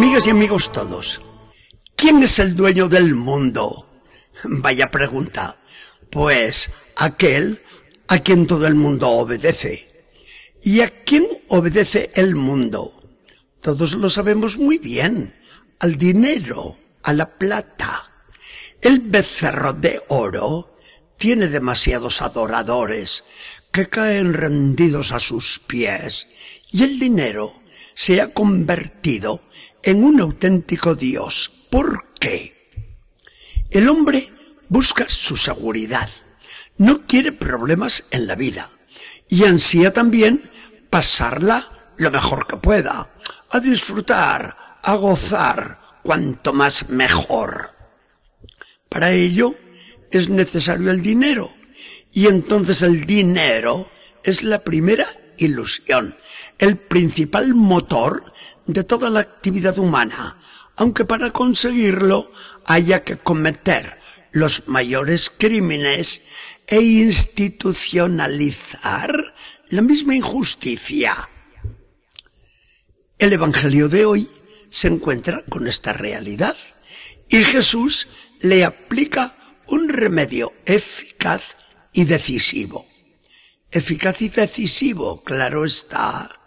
Amigas y amigos todos, ¿quién es el dueño del mundo? Vaya pregunta. Pues aquel a quien todo el mundo obedece. ¿Y a quién obedece el mundo? Todos lo sabemos muy bien. Al dinero, a la plata. El becerro de oro tiene demasiados adoradores que caen rendidos a sus pies y el dinero se ha convertido en un auténtico Dios. ¿Por qué? El hombre busca su seguridad, no quiere problemas en la vida y ansía también pasarla lo mejor que pueda, a disfrutar, a gozar, cuanto más mejor. Para ello es necesario el dinero y entonces el dinero es la primera ilusión, el principal motor de toda la actividad humana, aunque para conseguirlo haya que cometer los mayores crímenes e institucionalizar la misma injusticia. El Evangelio de hoy se encuentra con esta realidad y Jesús le aplica un remedio eficaz y decisivo. Eficaz y decisivo, claro está,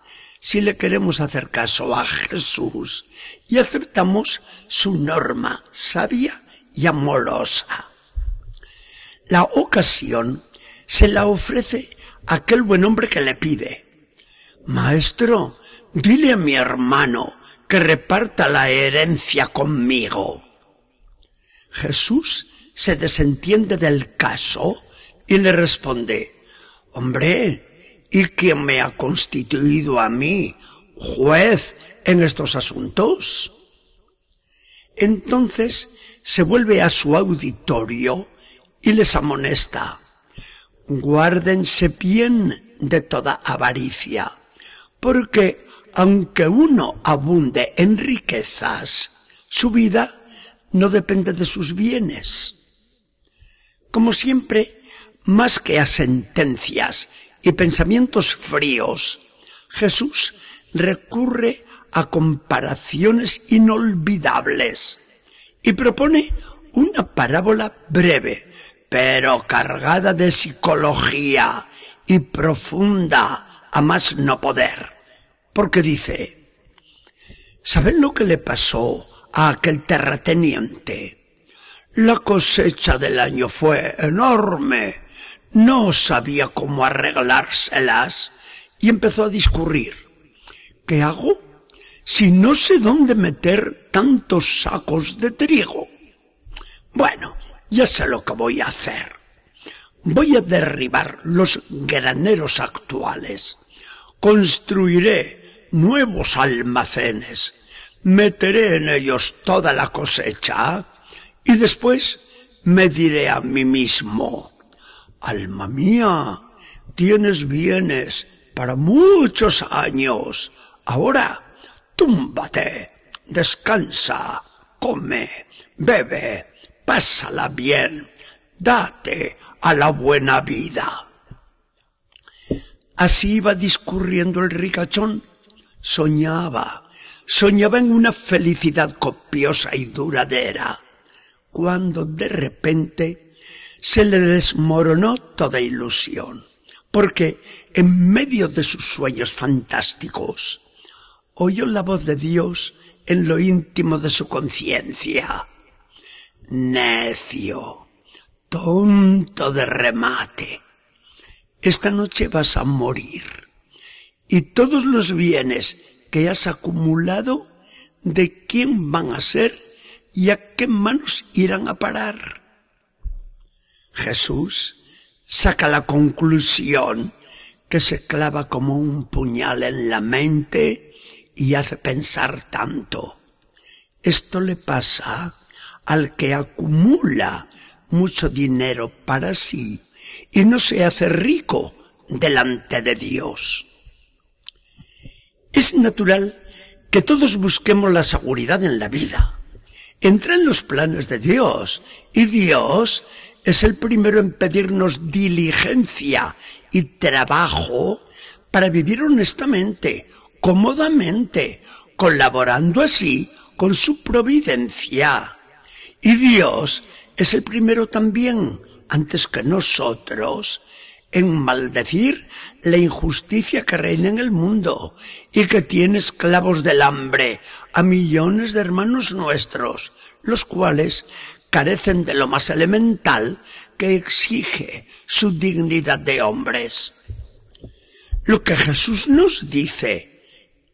si le queremos hacer caso a Jesús y aceptamos su norma sabia y amorosa. La ocasión se la ofrece aquel buen hombre que le pide, Maestro, dile a mi hermano que reparta la herencia conmigo. Jesús se desentiende del caso y le responde, Hombre, ¿y quién me ha constituido a mí juez en estos asuntos? Entonces se vuelve a su auditorio y les amonesta. Guárdense bien de toda avaricia, porque aunque uno abunde en riquezas, su vida no depende de sus bienes. Como siempre, más que a sentencias y pensamientos fríos, Jesús recurre a comparaciones inolvidables y propone una parábola breve, pero cargada de psicología y profunda a más no poder. Porque dice, ¿saben lo que le pasó a aquel terrateniente? La cosecha del año fue enorme. No sabía cómo arreglárselas y empezó a discurrir. ¿Qué hago? si no sé dónde meter tantos sacos de trigo? Bueno, ya sé lo que voy a hacer. Voy a derribar los graneros actuales. Construiré nuevos almacenes. Meteré en ellos toda la cosecha y después me diré a mí mismo, alma mía, tienes bienes para muchos años. Ahora túmbate, descansa, come, bebe, pásala bien, date a la buena vida. Así iba discurriendo el ricachón. Soñaba, soñaba en una felicidad copiosa y duradera, cuando de repente se le desmoronó toda ilusión, porque en medio de sus sueños fantásticos, oyó la voz de Dios en lo íntimo de su conciencia. Necio, tonto de remate, esta noche vas a morir y todos los bienes que has acumulado, ¿de quién van a ser y a qué manos irán a parar? Jesús saca la conclusión que se clava como un puñal en la mente y hace pensar tanto. Esto le pasa al que acumula mucho dinero para sí y no se hace rico delante de Dios. Es natural que todos busquemos la seguridad en la vida. Entra en los planes de Dios y Dios es el primero en pedirnos diligencia y trabajo para vivir honestamente, cómodamente, colaborando así con su providencia. Y Dios es el primero también, antes que nosotros, en maldecir la injusticia que reina en el mundo y que tiene esclavos del hambre a millones de hermanos nuestros, los cuales carecen de lo más elemental que exige su dignidad de hombres. Lo que Jesús nos dice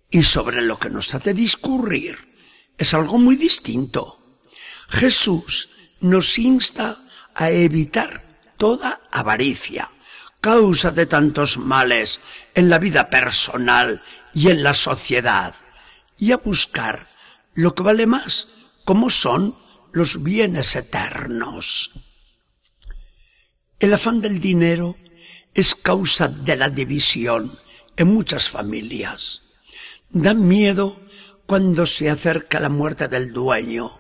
y sobre lo que nos hace discurrir es algo muy distinto. Jesús nos insta a evitar toda avaricia, causa de tantos males en la vida personal y en la sociedad, y a buscar lo que vale más, como son los bienes eternos. El afán del dinero es causa de la división en muchas familias. Da miedo cuando se acerca la muerte del dueño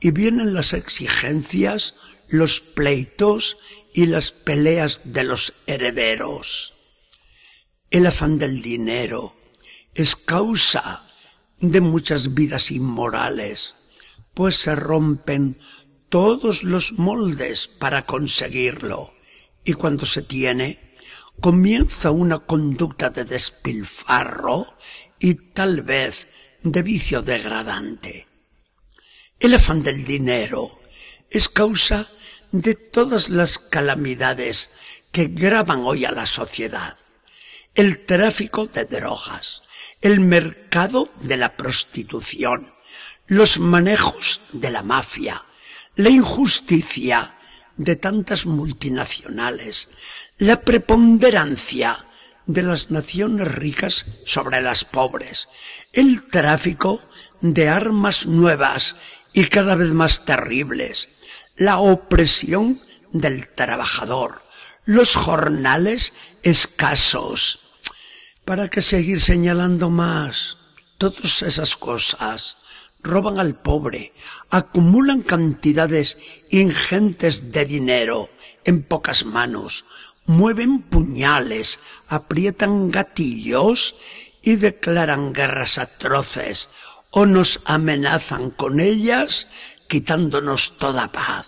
y vienen las exigencias, los pleitos y las peleas de los herederos. El afán del dinero es causa de muchas vidas inmorales, pues se rompen todos los moldes para conseguirlo y cuando se tiene, comienza una conducta de despilfarro y tal vez de vicio degradante. El afán del dinero es causa de todas las calamidades que graban hoy a la sociedad. El tráfico de drogas, el mercado de la prostitución, los manejos de la mafia, la injusticia de tantas multinacionales, la preponderancia de las naciones ricas sobre las pobres, el tráfico de armas nuevas y cada vez más terribles, la opresión del trabajador, los jornales escasos. ¿Para qué seguir señalando más? Todas esas cosas roban al pobre, acumulan cantidades ingentes de dinero en pocas manos, mueven puñales, aprietan gatillos y declaran guerras atroces o nos amenazan con ellas quitándonos toda paz.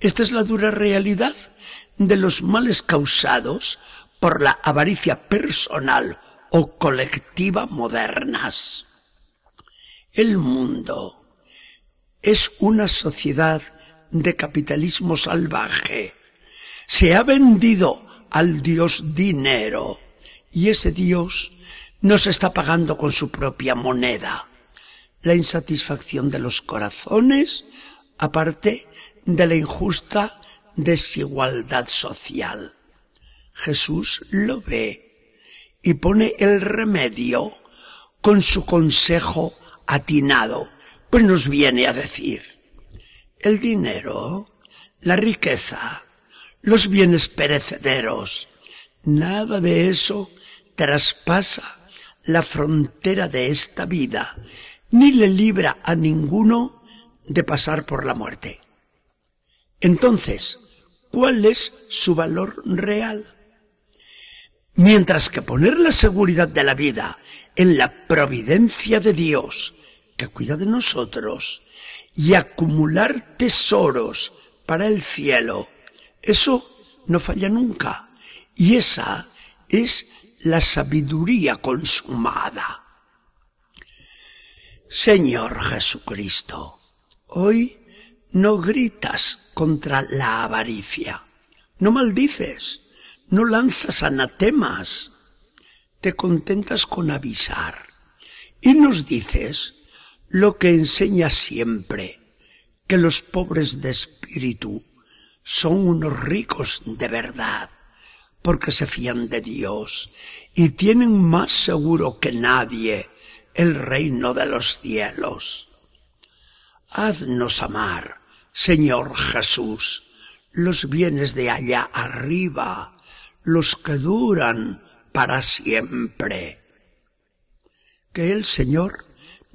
Esta es la dura realidad de los males causados por la avaricia personal o colectiva modernas. El mundo es una sociedad de capitalismo salvaje. Se ha vendido al dios dinero y ese dios nos está pagando con su propia moneda la insatisfacción de los corazones, aparte de la injusta desigualdad social. Jesús lo ve y pone el remedio con su consejo atinado, pues nos viene a decir, el dinero, la riqueza, los bienes perecederos, nada de eso traspasa la frontera de esta vida ni le libra a ninguno de pasar por la muerte. Entonces, ¿cuál es su valor real? Mientras que poner la seguridad de la vida en la providencia de Dios, que cuida de nosotros, y acumular tesoros para el cielo, eso no falla nunca. Y esa es la sabiduría consumada. Señor Jesucristo, hoy no gritas contra la avaricia, no maldices, no lanzas anatemas, te contentas con avisar y nos dices lo que enseña siempre, que los pobres de espíritu son unos ricos de verdad, porque se fían de Dios y tienen más seguro que nadie el reino de los cielos. Haznos amar, Señor Jesús, los bienes de allá arriba, los que duran para siempre. Que el Señor